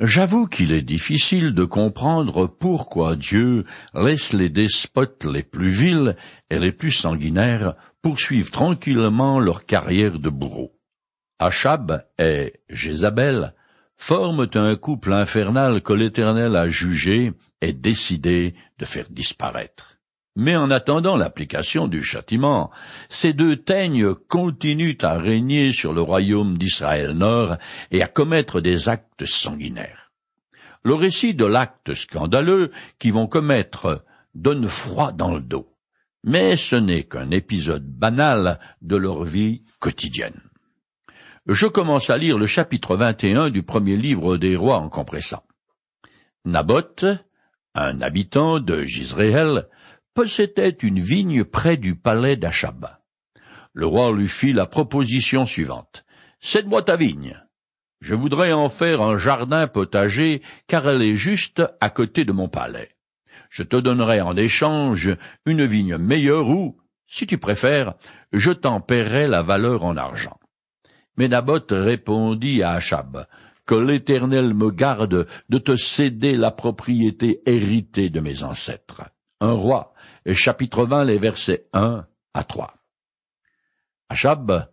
J'avoue qu'il est difficile de comprendre pourquoi Dieu laisse les despotes les plus vils et les plus sanguinaires poursuivre tranquillement leur carrière de bourreau. Achab et Jézabel forment un couple infernal que l'Éternel a jugé et décidé de faire disparaître. Mais en attendant l'application du châtiment, ces deux teignes continuent à régner sur le royaume d'Israël Nord et à commettre des actes sanguinaires. Le récit de l'acte scandaleux qu'ils vont commettre donne froid dans le dos, mais ce n'est qu'un épisode banal de leur vie quotidienne. Je commence à lire le chapitre 21 du premier livre des rois en compressant. Naboth, un habitant de Gisréel, possédait une vigne près du palais d'Achab. Le roi lui fit la proposition suivante. Cède-moi ta vigne. Je voudrais en faire un jardin potager, car elle est juste à côté de mon palais. Je te donnerai en échange une vigne meilleure ou, si tu préfères, je t'en paierai la valeur en argent. Mais Naboth répondit à Achab, Que l'Éternel me garde de te céder la propriété héritée de mes ancêtres. Un roi chapitre 20, les versets 1 à 3. Achab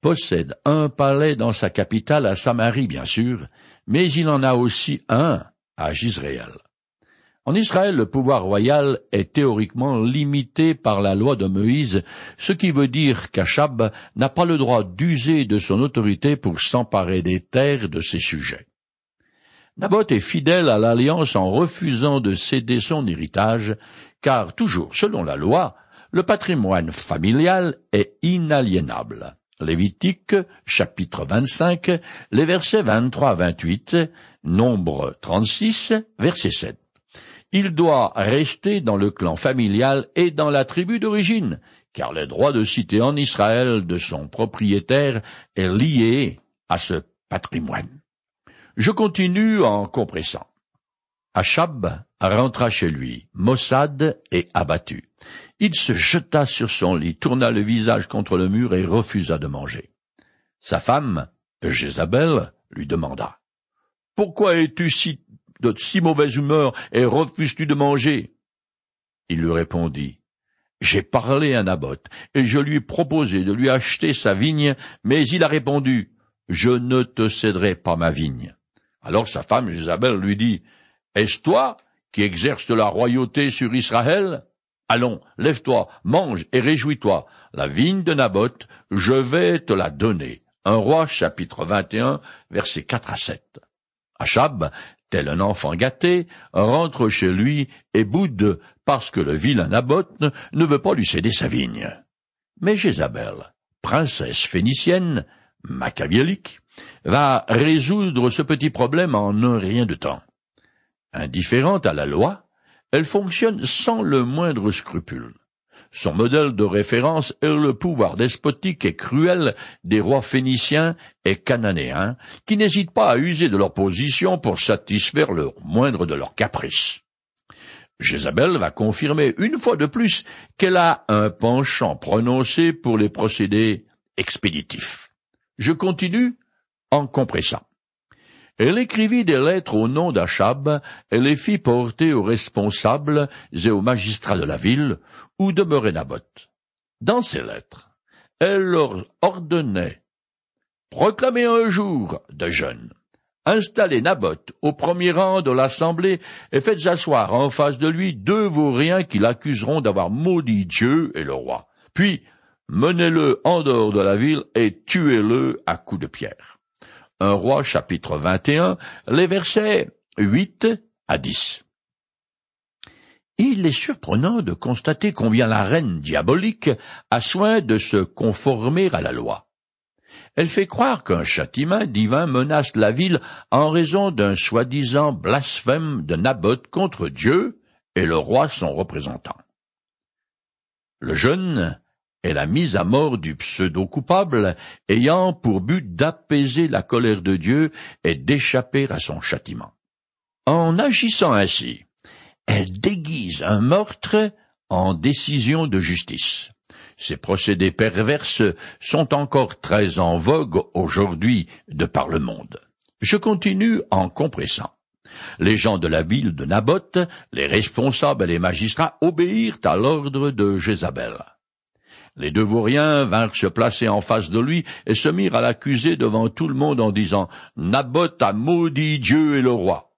possède un palais dans sa capitale à Samarie, bien sûr, mais il en a aussi un à Gisréel. En Israël, le pouvoir royal est théoriquement limité par la loi de Moïse, ce qui veut dire qu'Achab n'a pas le droit d'user de son autorité pour s'emparer des terres de ses sujets. Naboth est fidèle à l'alliance en refusant de céder son héritage, car toujours selon la loi, le patrimoine familial est inaliénable. Lévitique, chapitre 25, les versets 23 à 28, nombre 36, verset 7. Il doit rester dans le clan familial et dans la tribu d'origine, car le droit de cité en Israël de son propriétaire est lié à ce patrimoine. Je continue en compressant. Achab rentra chez lui, maussade et abattu. Il se jeta sur son lit, tourna le visage contre le mur et refusa de manger. Sa femme, Jézabel, lui demanda. Pourquoi es-tu de si mauvaise humeur et refuses-tu de manger? Il lui répondit. J'ai parlé à Naboth, et je lui ai proposé de lui acheter sa vigne, mais il a répondu. Je ne te céderai pas ma vigne. Alors sa femme Jézabel lui dit. Est-ce toi qui exerces la royauté sur Israël? Allons, lève-toi, mange et réjouis-toi. La vigne de Naboth, je vais te la donner. Un roi, chapitre 21, versets 4 à 7. Achab, tel un enfant gâté, rentre chez lui et boude parce que le vilain Naboth ne veut pas lui céder sa vigne. Mais Jézabel, princesse phénicienne, machiavélique, va résoudre ce petit problème en un rien de temps. Indifférente à la loi, elle fonctionne sans le moindre scrupule. Son modèle de référence est le pouvoir despotique et cruel des rois phéniciens et cananéens, qui n'hésitent pas à user de leur position pour satisfaire le moindre de leurs caprices. Jézabel va confirmer une fois de plus qu'elle a un penchant prononcé pour les procédés expéditifs. Je continue en compressant. Elle écrivit des lettres au nom d'Achab et les fit porter aux responsables et aux magistrats de la ville où demeurait Naboth. Dans ces lettres, elle leur ordonnait Proclamez un jour de jeûne. Installez Naboth au premier rang de l'assemblée et faites asseoir en face de lui deux vauriens qui l'accuseront d'avoir maudit Dieu et le roi. Puis menez-le en dehors de la ville et tuez-le à coups de pierre. Un roi chapitre 21, les versets 8 à 10. Il est surprenant de constater combien la reine diabolique a soin de se conformer à la loi. Elle fait croire qu'un châtiment divin menace la ville en raison d'un soi-disant blasphème de Naboth contre Dieu et le roi son représentant. Le jeune est la mise à mort du pseudo-coupable ayant pour but d'apaiser la colère de Dieu et d'échapper à son châtiment. En agissant ainsi, elle déguise un meurtre en décision de justice. Ces procédés perverses sont encore très en vogue aujourd'hui de par le monde. Je continue en compressant. Les gens de la ville de Naboth, les responsables et les magistrats obéirent à l'ordre de Jézabel. Les deux vauriens vinrent se placer en face de lui et se mirent à l'accuser devant tout le monde en disant Naboth a maudit Dieu et le roi.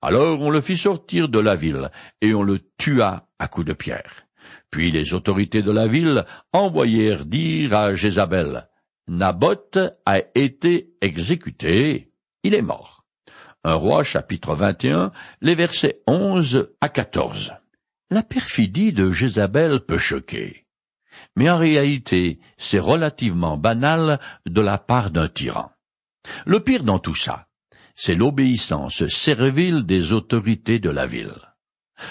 Alors on le fit sortir de la ville, et on le tua à coups de pierre. Puis les autorités de la ville envoyèrent dire à Jézabel Naboth a été exécuté, il est mort. Un roi chapitre 21, les versets 11 à 14. La perfidie de Jézabel peut choquer. Mais en réalité, c'est relativement banal de la part d'un tyran. Le pire dans tout ça, c'est l'obéissance servile des autorités de la ville.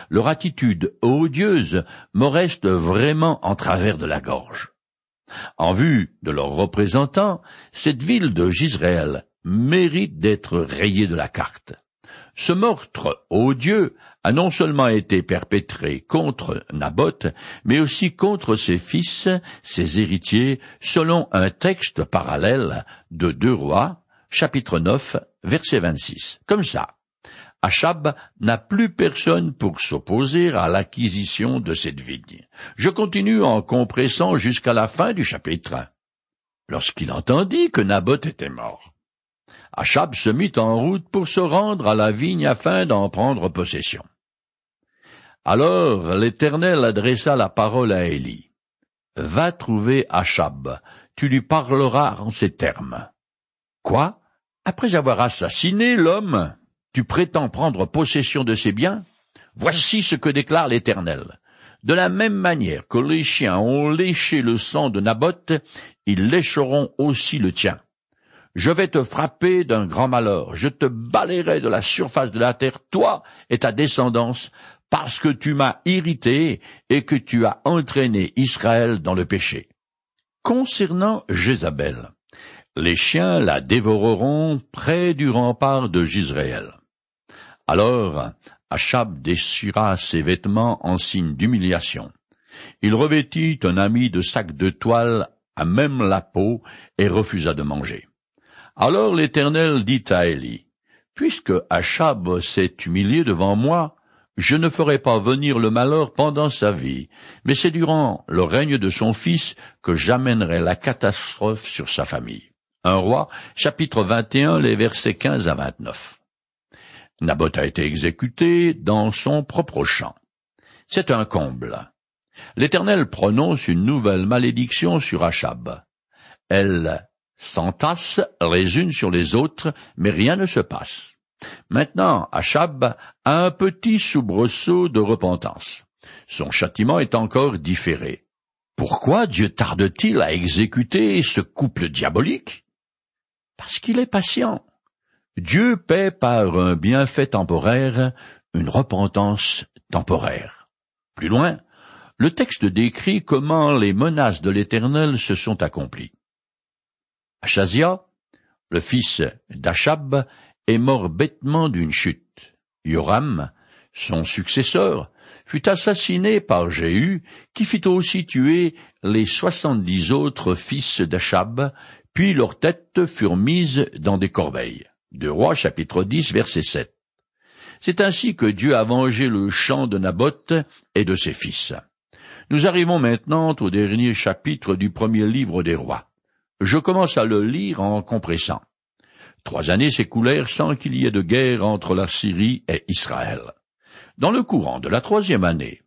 Leur attitude odieuse me reste vraiment en travers de la gorge. En vue de leurs représentants, cette ville de Gisraël mérite d'être rayée de la carte. Ce meurtre odieux a non seulement été perpétré contre Naboth, mais aussi contre ses fils, ses héritiers, selon un texte parallèle de Deux Rois, chapitre 9, verset 26. Comme ça, Achab n'a plus personne pour s'opposer à l'acquisition de cette vigne. Je continue en compressant jusqu'à la fin du chapitre. Lorsqu'il entendit que Naboth était mort, Achab se mit en route pour se rendre à la vigne afin d'en prendre possession. Alors l'Éternel adressa la parole à Élie. Va trouver Achab, tu lui parleras en ces termes. Quoi? Après avoir assassiné l'homme, tu prétends prendre possession de ses biens? Voici ce que déclare l'Éternel. De la même manière que les chiens ont léché le sang de Naboth, ils lécheront aussi le tien. Je vais te frapper d'un grand malheur, je te balayerai de la surface de la terre, toi et ta descendance, parce que tu m'as irrité et que tu as entraîné Israël dans le péché. Concernant Jézabel, les chiens la dévoreront près du rempart de Gisraël. Alors, Achab déchira ses vêtements en signe d'humiliation. Il revêtit un ami de sac de toile à même la peau et refusa de manger. Alors l'Éternel dit à Élie, Puisque Achab s'est humilié devant moi, je ne ferai pas venir le malheur pendant sa vie, mais c'est durant le règne de son fils que j'amènerai la catastrophe sur sa famille. Un roi, chapitre 21, les versets 15 à 29. Naboth a été exécuté dans son propre champ. C'est un comble. L'Éternel prononce une nouvelle malédiction sur Achab. Elle s'entasse les unes sur les autres, mais rien ne se passe. Maintenant, Achab a un petit soubresaut de repentance. Son châtiment est encore différé. Pourquoi Dieu tarde-t-il à exécuter ce couple diabolique? Parce qu'il est patient. Dieu paie par un bienfait temporaire une repentance temporaire. Plus loin, le texte décrit comment les menaces de l'Éternel se sont accomplies. Achazia, le fils d'Achab, est mort bêtement d'une chute. Yoram, son successeur, fut assassiné par Jéhu, qui fit aussi tuer les soixante-dix autres fils d'Achab, puis leurs têtes furent mises dans des corbeilles. Chapitre 10 verset 7. C'est ainsi que Dieu a vengé le champ de Naboth et de ses fils. Nous arrivons maintenant au dernier chapitre du premier livre des rois. Je commence à le lire en compressant. Trois années s'écoulèrent sans qu'il y ait de guerre entre la Syrie et Israël. Dans le courant de la troisième année,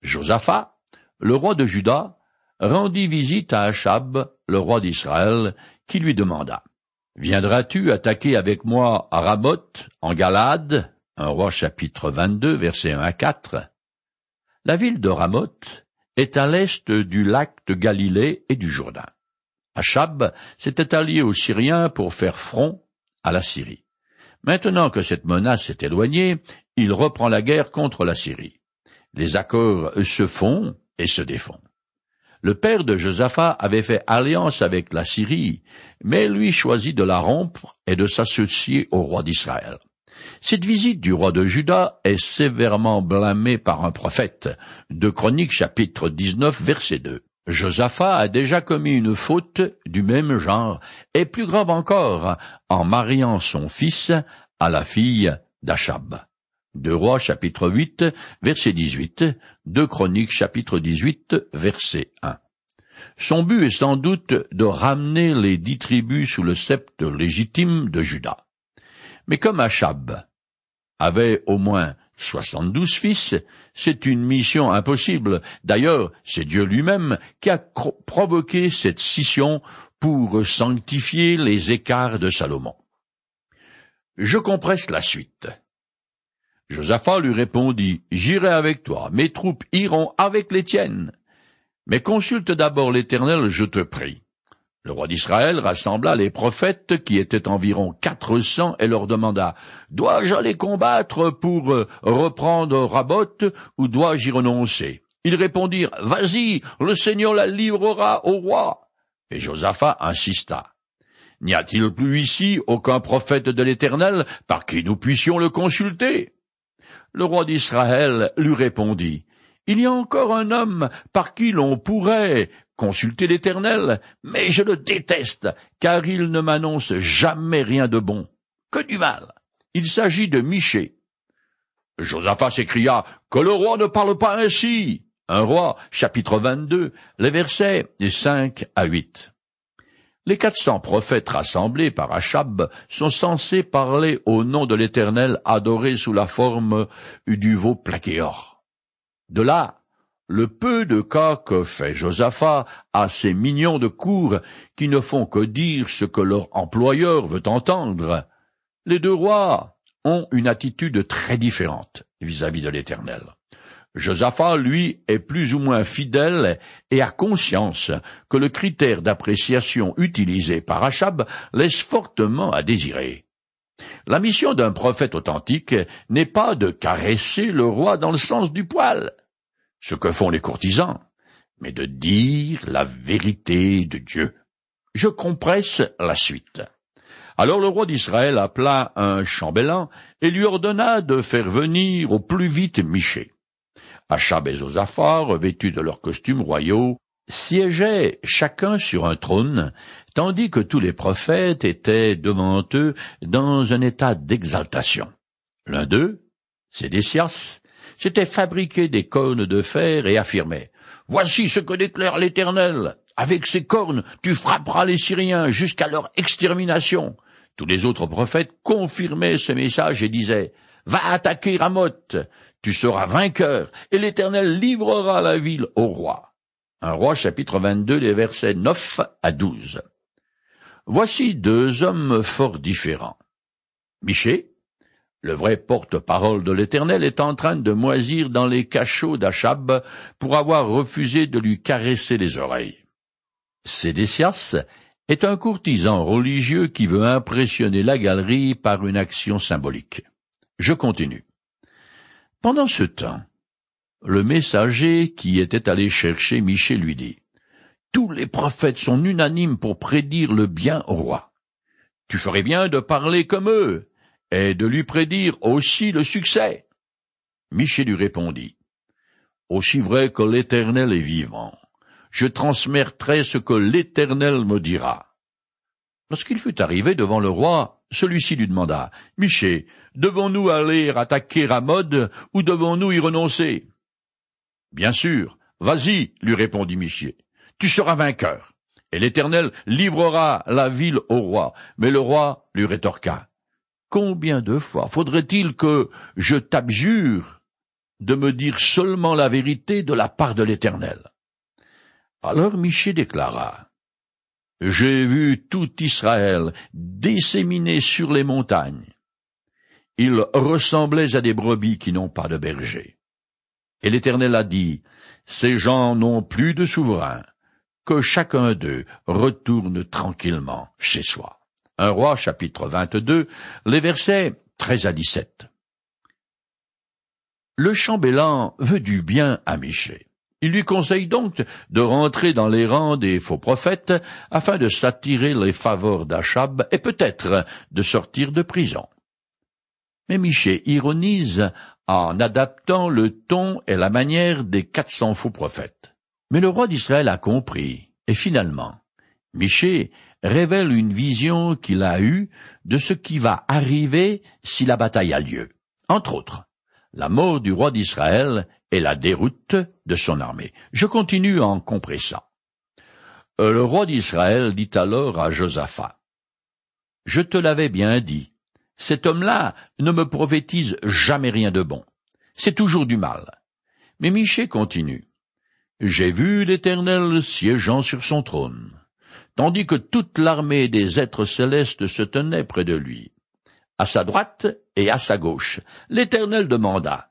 Josaphat, le roi de Juda, rendit visite à Achab, le roi d'Israël, qui lui demanda Viendras-tu attaquer avec moi à Ramoth, en Galade? Un roi chapitre 22, versets 1 à 4. La ville de Ramoth est à l'est du lac de Galilée et du Jourdain. Achab s'était allié aux Syriens pour faire front à la Syrie. Maintenant que cette menace s'est éloignée, il reprend la guerre contre la Syrie. Les accords se font et se défont. Le père de Josaphat avait fait alliance avec la Syrie, mais lui choisit de la rompre et de s'associer au roi d'Israël. Cette visite du roi de Juda est sévèrement blâmée par un prophète, de Chroniques chapitre 19 verset 2. Josaphat a déjà commis une faute du même genre, et plus grave encore, en mariant son fils à la fille d'Achab. Deux Rois chapitre 8 verset 18, Deux Chroniques chapitre 18 verset 1. Son but est sans doute de ramener les dix tribus sous le sceptre légitime de Juda. Mais comme Achab avait au moins soixante-douze fils, c'est une mission impossible. D'ailleurs, c'est Dieu lui-même qui a provoqué cette scission pour sanctifier les écarts de Salomon. Je compresse la suite. Josaphat lui répondit, J'irai avec toi, mes troupes iront avec les tiennes. Mais consulte d'abord l'Éternel, je te prie. Le roi d'Israël rassembla les prophètes, qui étaient environ quatre cents, et leur demanda Dois-je aller combattre pour euh, reprendre Raboth, ou dois-je y renoncer? Ils répondirent Vas-y, le Seigneur la livrera au roi. Et Josaphat insista. N'y a-t-il plus ici aucun prophète de l'Éternel par qui nous puissions le consulter? Le roi d'Israël lui répondit il y a encore un homme par qui l'on pourrait consulter l'Éternel, mais je le déteste, car il ne m'annonce jamais rien de bon, que du mal. Il s'agit de Miché. Josaphat s'écria, Que le roi ne parle pas ainsi. Un roi, chapitre 22, les versets 5 à 8. Les quatre cents prophètes rassemblés par Achab sont censés parler au nom de l'Éternel adoré sous la forme du veau plaquéor. De là, le peu de cas que fait Josaphat à ces mignons de cour qui ne font que dire ce que leur employeur veut entendre. Les deux rois ont une attitude très différente vis-à-vis de l'Éternel. Josaphat, lui, est plus ou moins fidèle et a conscience que le critère d'appréciation utilisé par Achab laisse fortement à désirer. La mission d'un prophète authentique n'est pas de caresser le roi dans le sens du poil, ce que font les courtisans, mais de dire la vérité de Dieu. Je compresse la suite. Alors le roi d'Israël appela un chambellan et lui ordonna de faire venir au plus vite Miché. Achab et Zosaphat, revêtus de leurs costumes royaux, siégeaient chacun sur un trône, tandis que tous les prophètes étaient devant eux dans un état d'exaltation. L'un d'eux, Sédécias, s'était fabriqué des cornes de fer et affirmait Voici ce que déclare l'Éternel. Avec ces cornes, tu frapperas les Syriens jusqu'à leur extermination. Tous les autres prophètes confirmaient ce message et disaient Va attaquer Ramoth, tu seras vainqueur, et l'Éternel livrera la ville au roi. Un roi chapitre 22 des versets 9 à 12. Voici deux hommes fort différents. Miché, le vrai porte-parole de l'Éternel est en train de moisir dans les cachots d'Achab pour avoir refusé de lui caresser les oreilles. Sédécias est un courtisan religieux qui veut impressionner la galerie par une action symbolique. Je continue. Pendant ce temps, le messager qui était allé chercher Michel lui dit Tous les prophètes sont unanimes pour prédire le bien au roi. Tu ferais bien de parler comme eux, et de lui prédire aussi le succès. Michel lui répondit, Aussi vrai que l'Éternel est vivant, je transmettrai ce que l'Éternel me dira. Lorsqu'il fut arrivé devant le roi, celui-ci lui demanda, Miché, devons-nous aller attaquer Ramod ou devons-nous y renoncer? Bien sûr, vas-y, lui répondit Miché, tu seras vainqueur. Et l'Éternel livrera la ville au roi. Mais le roi lui rétorqua, Combien de fois faudrait-il que je t'abjure de me dire seulement la vérité de la part de l'Éternel? Alors Miché déclara, J'ai vu tout Israël disséminé sur les montagnes. Ils ressemblaient à des brebis qui n'ont pas de berger. Et l'Éternel a dit, Ces gens n'ont plus de souverain, que chacun d'eux retourne tranquillement chez soi. Un roi, chapitre 22, les versets 13 à 17. Le chambellan veut du bien à Miché. Il lui conseille donc de rentrer dans les rangs des faux prophètes afin de s'attirer les faveurs d'Achab et peut-être de sortir de prison. Mais Miché ironise en adaptant le ton et la manière des quatre cents faux prophètes. Mais le roi d'Israël a compris, et finalement, Michée révèle une vision qu'il a eue de ce qui va arriver si la bataille a lieu. Entre autres, la mort du roi d'Israël et la déroute de son armée. Je continue en compressant. Euh, le roi d'Israël dit alors à Josaphat, Je te l'avais bien dit, cet homme-là ne me prophétise jamais rien de bon. C'est toujours du mal. Mais Michée continue. J'ai vu l'Éternel siégeant sur son trône, tandis que toute l'armée des êtres célestes se tenait près de lui. À sa droite et à sa gauche, l'Éternel demanda,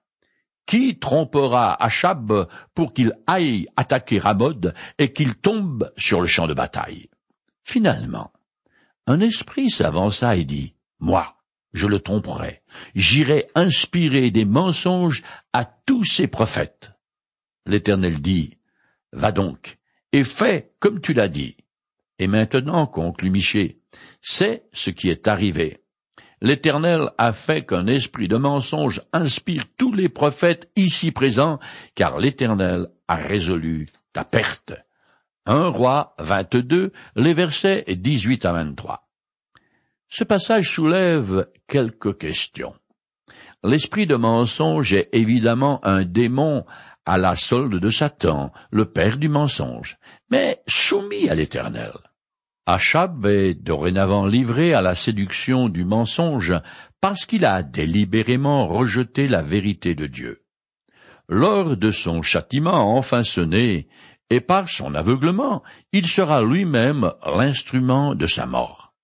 Qui trompera Achab pour qu'il aille attaquer Ramod et qu'il tombe sur le champ de bataille? Finalement, un esprit s'avança et dit, Moi, je le tromperai. J'irai inspirer des mensonges à tous ces prophètes. L'Éternel dit, Va donc, et fais comme tu l'as dit. Et maintenant, conclut Michée, c'est ce qui est arrivé. L'Éternel a fait qu'un esprit de mensonge inspire tous les prophètes ici présents, car l'Éternel a résolu ta perte. Un roi 22, les versets 18 à 23. Ce passage soulève quelques questions. L'esprit de mensonge est évidemment un démon à la solde de Satan, le père du mensonge, mais soumis à l'Éternel. Achab est dorénavant livré à la séduction du mensonge parce qu'il a délibérément rejeté la vérité de Dieu. Lors de son châtiment enfin sonné, et par son aveuglement, il sera lui-même l'instrument de sa mort.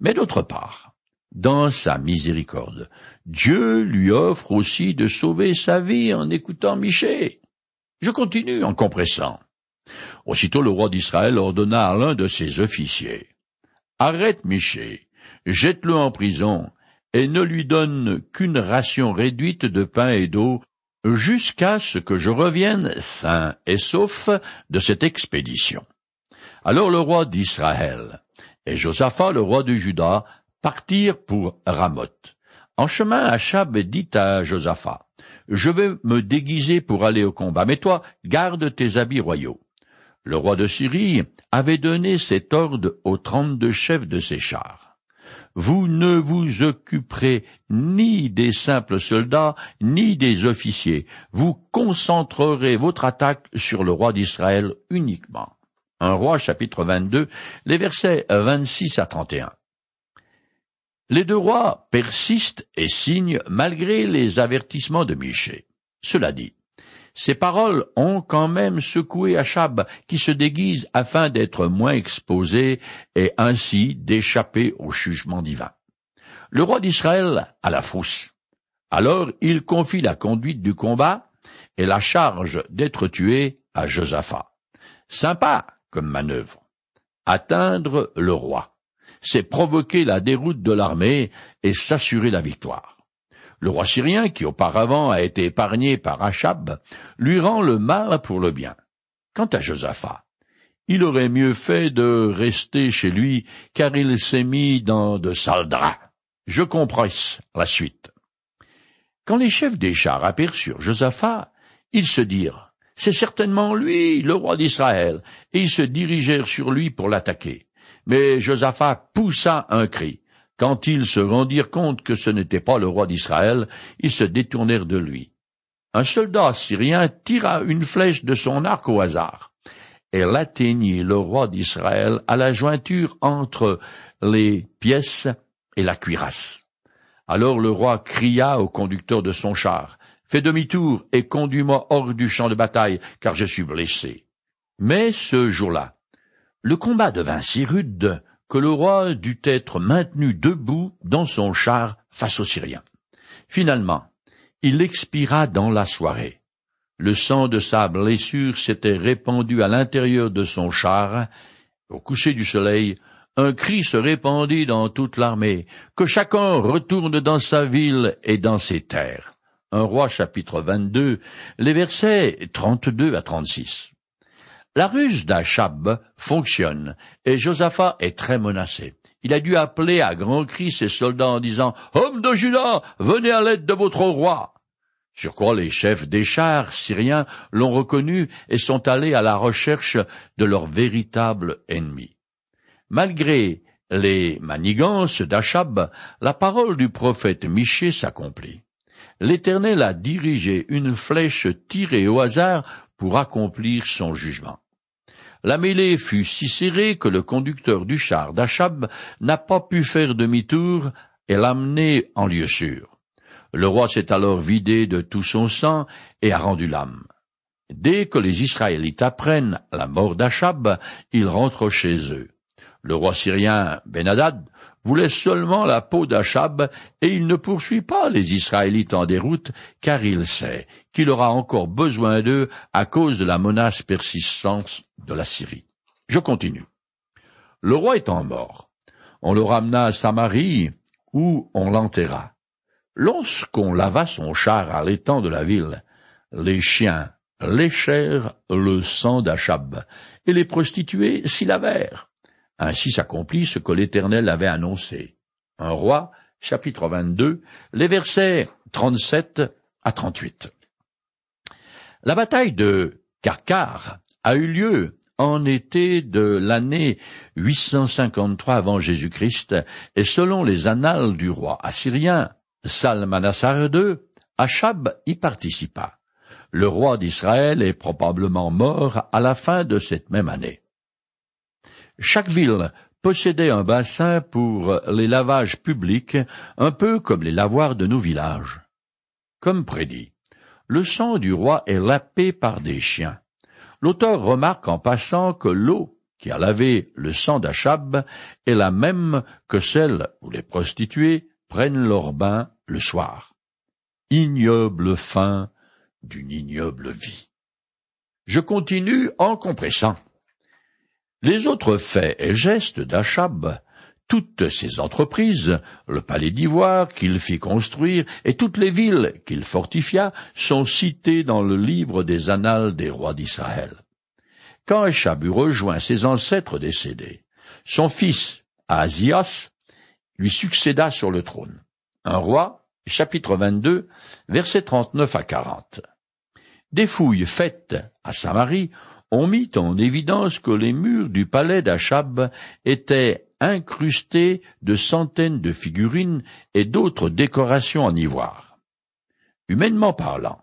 Mais d'autre part, dans sa miséricorde, Dieu lui offre aussi de sauver sa vie en écoutant Michée. Je continue en compressant. Aussitôt le roi d'Israël ordonna à l'un de ses officiers. Arrête Michée, jette-le en prison, et ne lui donne qu'une ration réduite de pain et d'eau jusqu'à ce que je revienne sain et sauf de cette expédition. Alors le roi d'Israël et Josaphat, le roi de Juda, partirent pour Ramoth. En chemin, Achab dit à Josaphat, Je vais me déguiser pour aller au combat, mais toi, garde tes habits royaux. Le roi de Syrie avait donné cet ordre aux trente-deux chefs de ses chars. Vous ne vous occuperez ni des simples soldats, ni des officiers. Vous concentrerez votre attaque sur le roi d'Israël uniquement. Un roi chapitre 22, les versets 26 à 31. Les deux rois persistent et signent malgré les avertissements de Michée. Cela dit, ces paroles ont quand même secoué Achab, qui se déguise afin d'être moins exposé et ainsi d'échapper au jugement divin. Le roi d'Israël a la frousse. Alors il confie la conduite du combat et la charge d'être tué à Josaphat. Sympa, comme manœuvre. Atteindre le roi, c'est provoquer la déroute de l'armée et s'assurer la victoire. Le roi syrien, qui auparavant a été épargné par Achab, lui rend le mal pour le bien. Quant à Josaphat, il aurait mieux fait de rester chez lui, car il s'est mis dans de sales draps. Je compresse la suite. Quand les chefs des chars aperçurent Josaphat, ils se dirent c'est certainement lui, le roi d'Israël, et ils se dirigèrent sur lui pour l'attaquer. Mais Josaphat poussa un cri. Quand ils se rendirent compte que ce n'était pas le roi d'Israël, ils se détournèrent de lui. Un soldat syrien tira une flèche de son arc au hasard. Elle atteignit le roi d'Israël à la jointure entre les pièces et la cuirasse. Alors le roi cria au conducteur de son char. Fais demi-tour et conduis-moi hors du champ de bataille, car je suis blessé. Mais ce jour-là, le combat devint si rude que le roi dut être maintenu debout dans son char face aux Syriens. Finalement, il expira dans la soirée. Le sang de sa blessure s'était répandu à l'intérieur de son char. Au coucher du soleil, un cri se répandit dans toute l'armée, que chacun retourne dans sa ville et dans ses terres. Un roi chapitre 22, les versets 32 à 36. La ruse d'Achab fonctionne, et Josaphat est très menacé. Il a dû appeler à grands cris ses soldats en disant Hommes de Juda, venez à l'aide de votre roi. Sur quoi les chefs des chars syriens l'ont reconnu et sont allés à la recherche de leur véritable ennemi. Malgré les manigances d'Achab, la parole du prophète Michée s'accomplit. L'Éternel a dirigé une flèche tirée au hasard pour accomplir son jugement. La mêlée fut si serrée que le conducteur du char d'Achab n'a pas pu faire demi-tour et l'amener en lieu sûr. Le roi s'est alors vidé de tout son sang et a rendu l'âme. Dès que les Israélites apprennent la mort d'Achab, ils rentrent chez eux. Le roi syrien Benadad voulait seulement la peau d'Achab, et il ne poursuit pas les Israélites en déroute, car il sait qu'il aura encore besoin d'eux à cause de la menace persistante de la Syrie. Je continue. Le roi étant mort, on le ramena à Samarie, où on l'enterra. Lorsqu'on lava son char à l'étang de la ville, les chiens léchèrent le sang d'Achab, et les prostituées s'y lavèrent. Ainsi s'accomplit ce que l'Éternel avait annoncé. Un roi, chapitre 22, les versets 37 à 38. La bataille de Karkar a eu lieu en été de l'année 853 avant Jésus-Christ, et selon les annales du roi assyrien Salmanassar II, Achab y participa. Le roi d'Israël est probablement mort à la fin de cette même année. Chaque ville possédait un bassin pour les lavages publics, un peu comme les lavoirs de nos villages. Comme prédit, le sang du roi est lapé par des chiens. L'auteur remarque en passant que l'eau qui a lavé le sang d'Achab est la même que celle où les prostituées prennent leur bain le soir. Ignoble fin d'une ignoble vie. Je continue en compressant. Les autres faits et gestes d'Achab, toutes ses entreprises, le palais d'ivoire qu'il fit construire et toutes les villes qu'il fortifia sont cités dans le livre des annales des rois d'Israël. Quand Achab eut rejoint ses ancêtres décédés, son fils, Azias, lui succéda sur le trône un roi, chapitre 22, versets 39 à 40. Des fouilles faites à Samarie ont mis en évidence que les murs du palais d'Achab étaient incrustés de centaines de figurines et d'autres décorations en ivoire. Humainement parlant,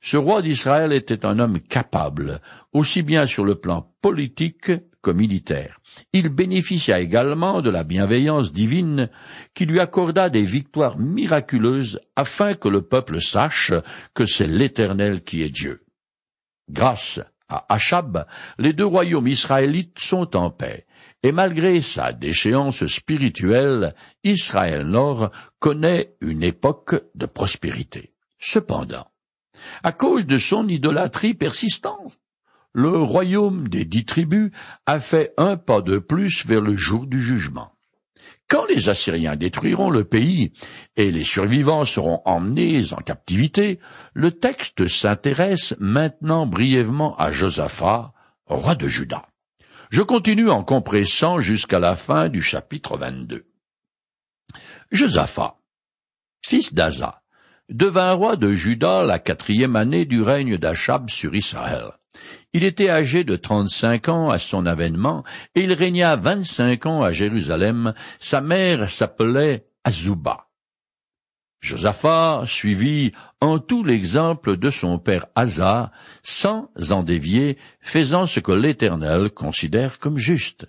ce roi d'Israël était un homme capable, aussi bien sur le plan politique militaire. Il bénéficia également de la bienveillance divine qui lui accorda des victoires miraculeuses afin que le peuple sache que c'est l'Éternel qui est Dieu. Grâce à Achab, les deux royaumes israélites sont en paix, et malgré sa déchéance spirituelle, Israël Nord connaît une époque de prospérité. Cependant, à cause de son idolâtrie persistante, le royaume des dix tribus a fait un pas de plus vers le jour du jugement. Quand les Assyriens détruiront le pays et les survivants seront emmenés en captivité, le texte s'intéresse maintenant brièvement à Josaphat, roi de Juda. Je continue en compressant jusqu'à la fin du chapitre 22. Josaphat, fils d'Aza, devint roi de Juda la quatrième année du règne d'Achab sur Israël. Il était âgé de trente-cinq ans à son avènement, et il régna vingt-cinq ans à Jérusalem. Sa mère s'appelait Azouba. Josaphat suivit en tout l'exemple de son père Asa, sans en dévier, faisant ce que l'Éternel considère comme juste.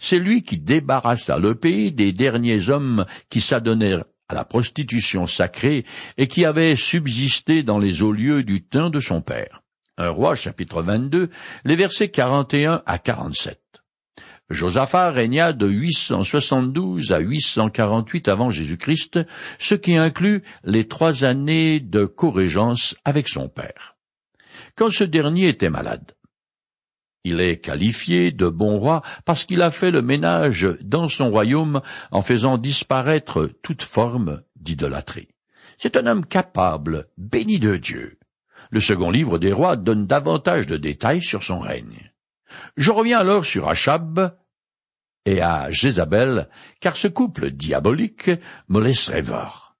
C'est lui qui débarrassa le pays des derniers hommes qui s'adonnèrent à la prostitution sacrée et qui avaient subsisté dans les hauts lieux du temps de son père. Un roi, chapitre 22, les versets 41 à 47. Josaphat régna de 872 à 848 avant Jésus-Christ, ce qui inclut les trois années de corrégence avec son père. Quand ce dernier était malade, il est qualifié de bon roi parce qu'il a fait le ménage dans son royaume en faisant disparaître toute forme d'idolâtrie. C'est un homme capable, béni de Dieu. Le second livre des rois donne davantage de détails sur son règne. Je reviens alors sur Achab et à Jézabel, car ce couple diabolique me laisse rêveur.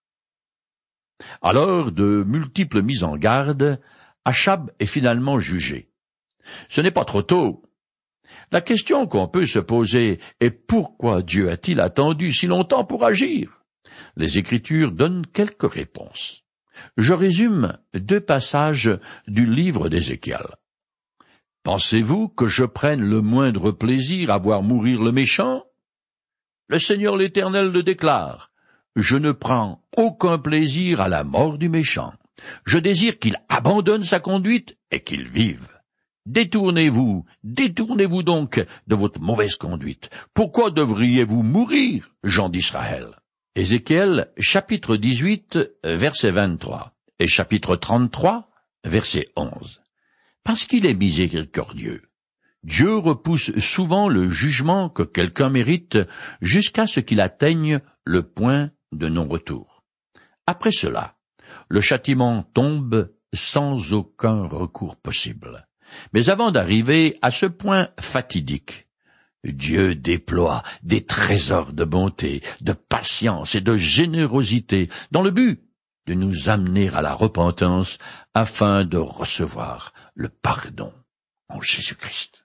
Alors, de multiples mises en garde, Achab est finalement jugé. Ce n'est pas trop tôt. La question qu'on peut se poser est pourquoi Dieu a-t-il attendu si longtemps pour agir? Les Écritures donnent quelques réponses. Je résume deux passages du livre d'Ézéchiel. Pensez-vous que je prenne le moindre plaisir à voir mourir le méchant? Le Seigneur l'Éternel le déclare. Je ne prends aucun plaisir à la mort du méchant. Je désire qu'il abandonne sa conduite et qu'il vive. Détournez-vous, détournez-vous donc de votre mauvaise conduite. Pourquoi devriez-vous mourir, gens d'Israël? Ézéchiel, chapitre 18, verset 23, et chapitre 33, verset 11. Parce qu'il est miséricordieux. Dieu repousse souvent le jugement que quelqu'un mérite jusqu'à ce qu'il atteigne le point de non-retour. Après cela, le châtiment tombe sans aucun recours possible. Mais avant d'arriver à ce point fatidique, Dieu déploie des trésors de bonté, de patience et de générosité dans le but de nous amener à la repentance afin de recevoir le pardon en Jésus-Christ.